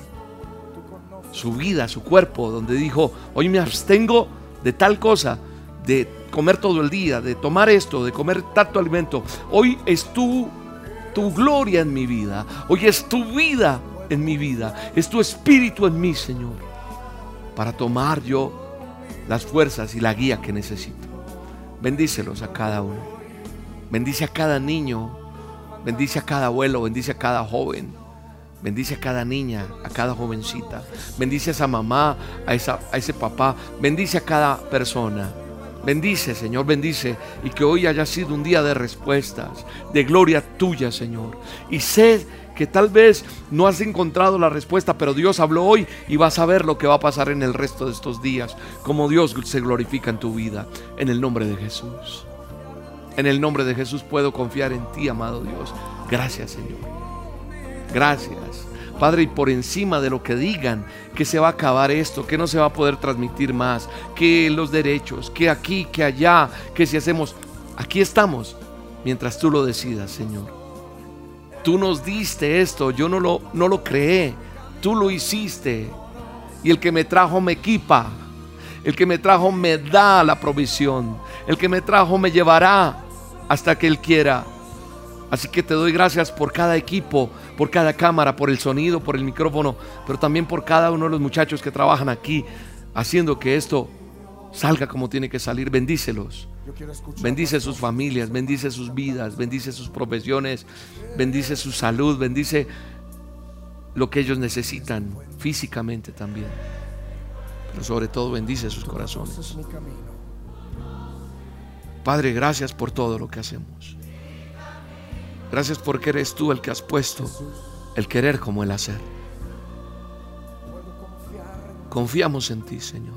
su vida, su cuerpo, donde dijo, hoy me abstengo de tal cosa, de comer todo el día, de tomar esto, de comer tanto alimento. Hoy es tu, tu gloria en mi vida, hoy es tu vida en mi vida, es tu espíritu en mí, Señor, para tomar yo las fuerzas y la guía que necesito. Bendícelos a cada uno. Bendice a cada niño, bendice a cada abuelo, bendice a cada joven. Bendice a cada niña, a cada jovencita. Bendice a esa mamá, a, esa, a ese papá. Bendice a cada persona. Bendice, Señor, bendice. Y que hoy haya sido un día de respuestas, de gloria tuya, Señor. Y sé que tal vez no has encontrado la respuesta, pero Dios habló hoy y vas a ver lo que va a pasar en el resto de estos días. Como Dios se glorifica en tu vida. En el nombre de Jesús. En el nombre de Jesús puedo confiar en ti, amado Dios. Gracias, Señor. Gracias. Padre, y por encima de lo que digan, que se va a acabar esto, que no se va a poder transmitir más, que los derechos, que aquí, que allá, que si hacemos, aquí estamos, mientras tú lo decidas, Señor. Tú nos diste esto, yo no lo, no lo creé, tú lo hiciste. Y el que me trajo me equipa, el que me trajo me da la provisión, el que me trajo me llevará hasta que Él quiera. Así que te doy gracias por cada equipo, por cada cámara, por el sonido, por el micrófono, pero también por cada uno de los muchachos que trabajan aquí, haciendo que esto salga como tiene que salir. Bendícelos. Bendice sus familias, bendice sus vidas, bendice sus profesiones, bendice su salud, bendice lo que ellos necesitan físicamente también. Pero sobre todo bendice sus corazones. Padre, gracias por todo lo que hacemos. Gracias porque eres tú el que has puesto el querer como el hacer. Confiamos en ti, Señor.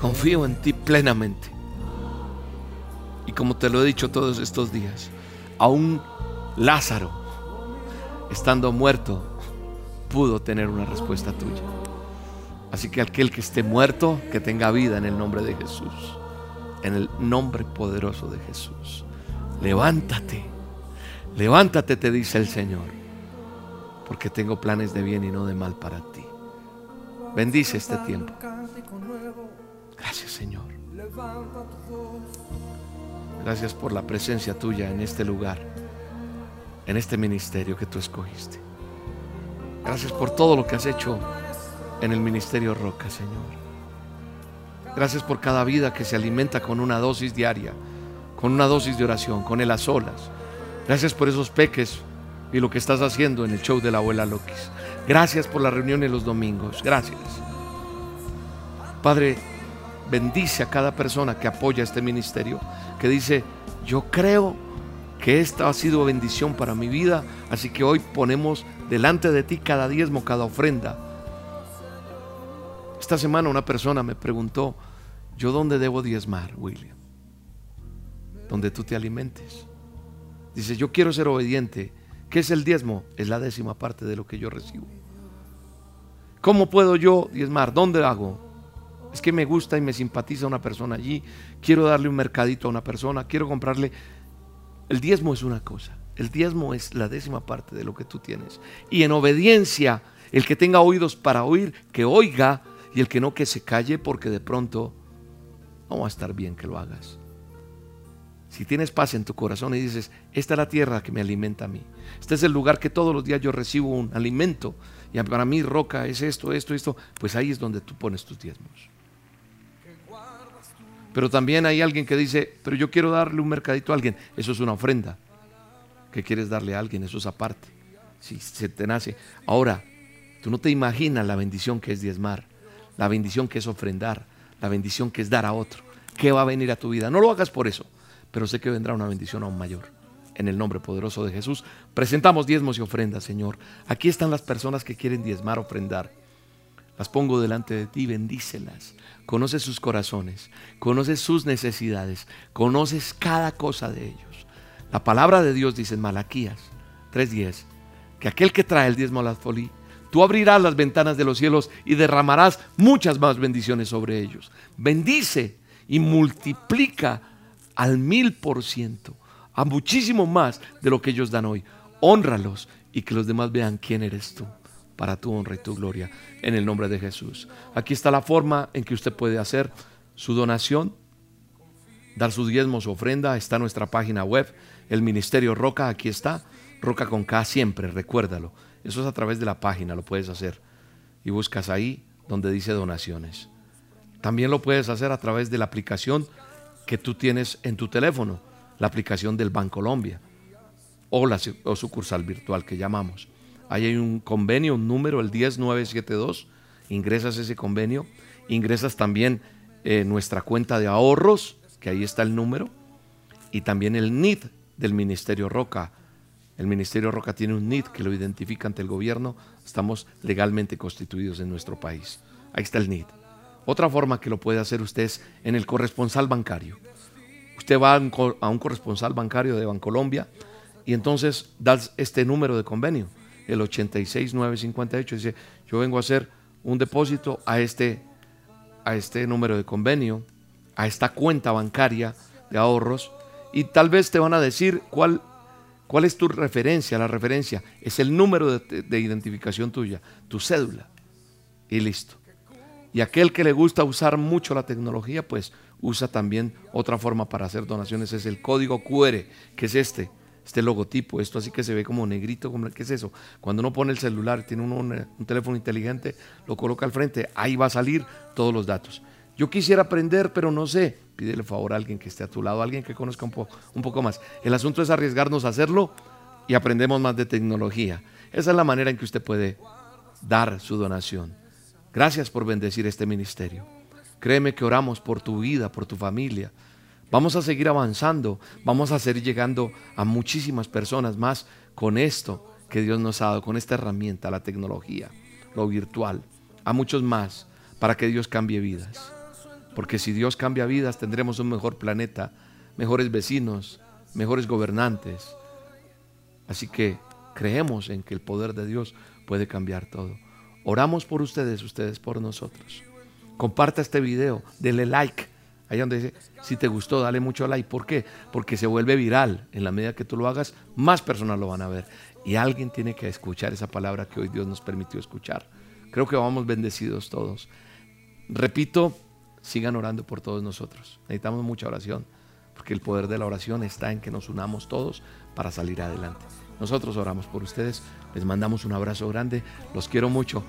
Confío en ti plenamente. Y como te lo he dicho todos estos días, aún Lázaro, estando muerto, pudo tener una respuesta tuya. Así que aquel que esté muerto, que tenga vida en el nombre de Jesús. En el nombre poderoso de Jesús. Levántate, levántate, te dice el Señor, porque tengo planes de bien y no de mal para ti. Bendice este tiempo. Gracias, Señor. Gracias por la presencia tuya en este lugar, en este ministerio que tú escogiste. Gracias por todo lo que has hecho en el ministerio Roca, Señor. Gracias por cada vida que se alimenta con una dosis diaria con una dosis de oración, con él a solas. Gracias por esos peques y lo que estás haciendo en el show de la abuela Lokis. Gracias por la reunión en los domingos. Gracias. Padre, bendice a cada persona que apoya este ministerio, que dice, yo creo que esta ha sido bendición para mi vida, así que hoy ponemos delante de ti cada diezmo, cada ofrenda. Esta semana una persona me preguntó, ¿yo dónde debo diezmar, William? donde tú te alimentes. Dice, yo quiero ser obediente. ¿Qué es el diezmo? Es la décima parte de lo que yo recibo. ¿Cómo puedo yo diezmar? ¿Dónde hago? Es que me gusta y me simpatiza una persona allí. Quiero darle un mercadito a una persona. Quiero comprarle. El diezmo es una cosa. El diezmo es la décima parte de lo que tú tienes. Y en obediencia, el que tenga oídos para oír, que oiga. Y el que no, que se calle porque de pronto no va a estar bien que lo hagas. Si tienes paz en tu corazón y dices, esta es la tierra que me alimenta a mí. Este es el lugar que todos los días yo recibo un alimento. Y para mí roca es esto, esto, esto. Pues ahí es donde tú pones tus diezmos. Pero también hay alguien que dice, pero yo quiero darle un mercadito a alguien. Eso es una ofrenda. ¿Qué quieres darle a alguien? Eso es aparte. Si se te nace. Ahora, tú no te imaginas la bendición que es diezmar, la bendición que es ofrendar, la bendición que es dar a otro. ¿Qué va a venir a tu vida? No lo hagas por eso pero sé que vendrá una bendición aún mayor. En el nombre poderoso de Jesús, presentamos diezmos y ofrendas, Señor. Aquí están las personas que quieren diezmar, ofrendar. Las pongo delante de ti, bendícelas. Conoces sus corazones, conoces sus necesidades, conoces cada cosa de ellos. La palabra de Dios dice en Malaquías 3:10 que aquel que trae el diezmo a la folí, tú abrirás las ventanas de los cielos y derramarás muchas más bendiciones sobre ellos. Bendice y multiplica al mil por ciento, a muchísimo más de lo que ellos dan hoy. Honralos y que los demás vean quién eres tú, para tu honra y tu gloria, en el nombre de Jesús. Aquí está la forma en que usted puede hacer su donación, dar sus diezmos, su ofrenda, está nuestra página web, el Ministerio Roca, aquí está, Roca con K siempre, recuérdalo. Eso es a través de la página, lo puedes hacer. Y buscas ahí donde dice donaciones. También lo puedes hacer a través de la aplicación que tú tienes en tu teléfono, la aplicación del Bancolombia o la o sucursal virtual que llamamos. Ahí hay un convenio, un número, el 10972, ingresas ese convenio, ingresas también eh, nuestra cuenta de ahorros, que ahí está el número, y también el NID del Ministerio Roca. El Ministerio Roca tiene un NID que lo identifica ante el gobierno, estamos legalmente constituidos en nuestro país. Ahí está el NID. Otra forma que lo puede hacer usted es en el corresponsal bancario. Usted va a un corresponsal bancario de Bancolombia y entonces da este número de convenio, el 86958, dice, yo vengo a hacer un depósito a este, a este número de convenio, a esta cuenta bancaria de ahorros, y tal vez te van a decir cuál, cuál es tu referencia. La referencia es el número de, de identificación tuya, tu cédula, y listo. Y aquel que le gusta usar mucho la tecnología, pues usa también otra forma para hacer donaciones, es el código QR, que es este, este logotipo, esto así que se ve como negrito, ¿qué es eso? Cuando uno pone el celular, tiene uno un, teléfono inteligente, lo coloca al frente, ahí va a salir todos los datos. Yo quisiera aprender, pero no sé. Pídele favor a alguien que esté a tu lado, alguien que conozca un, un poco más. El asunto es arriesgarnos a hacerlo y aprendemos más de tecnología. Esa es la manera en que usted puede dar su donación. Gracias por bendecir este ministerio. Créeme que oramos por tu vida, por tu familia. Vamos a seguir avanzando, vamos a seguir llegando a muchísimas personas más con esto que Dios nos ha dado, con esta herramienta, la tecnología, lo virtual, a muchos más, para que Dios cambie vidas. Porque si Dios cambia vidas, tendremos un mejor planeta, mejores vecinos, mejores gobernantes. Así que creemos en que el poder de Dios puede cambiar todo. Oramos por ustedes, ustedes por nosotros. Comparta este video, dele like. Ahí donde dice, si te gustó, dale mucho like. ¿Por qué? Porque se vuelve viral. En la medida que tú lo hagas, más personas lo van a ver. Y alguien tiene que escuchar esa palabra que hoy Dios nos permitió escuchar. Creo que vamos bendecidos todos. Repito, sigan orando por todos nosotros. Necesitamos mucha oración, porque el poder de la oración está en que nos unamos todos para salir adelante. Nosotros oramos por ustedes, les mandamos un abrazo grande, los quiero mucho.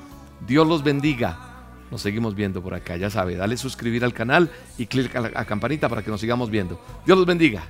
Dios los bendiga. Nos seguimos viendo por acá, ya sabe, dale suscribir al canal y clic a la campanita para que nos sigamos viendo. Dios los bendiga.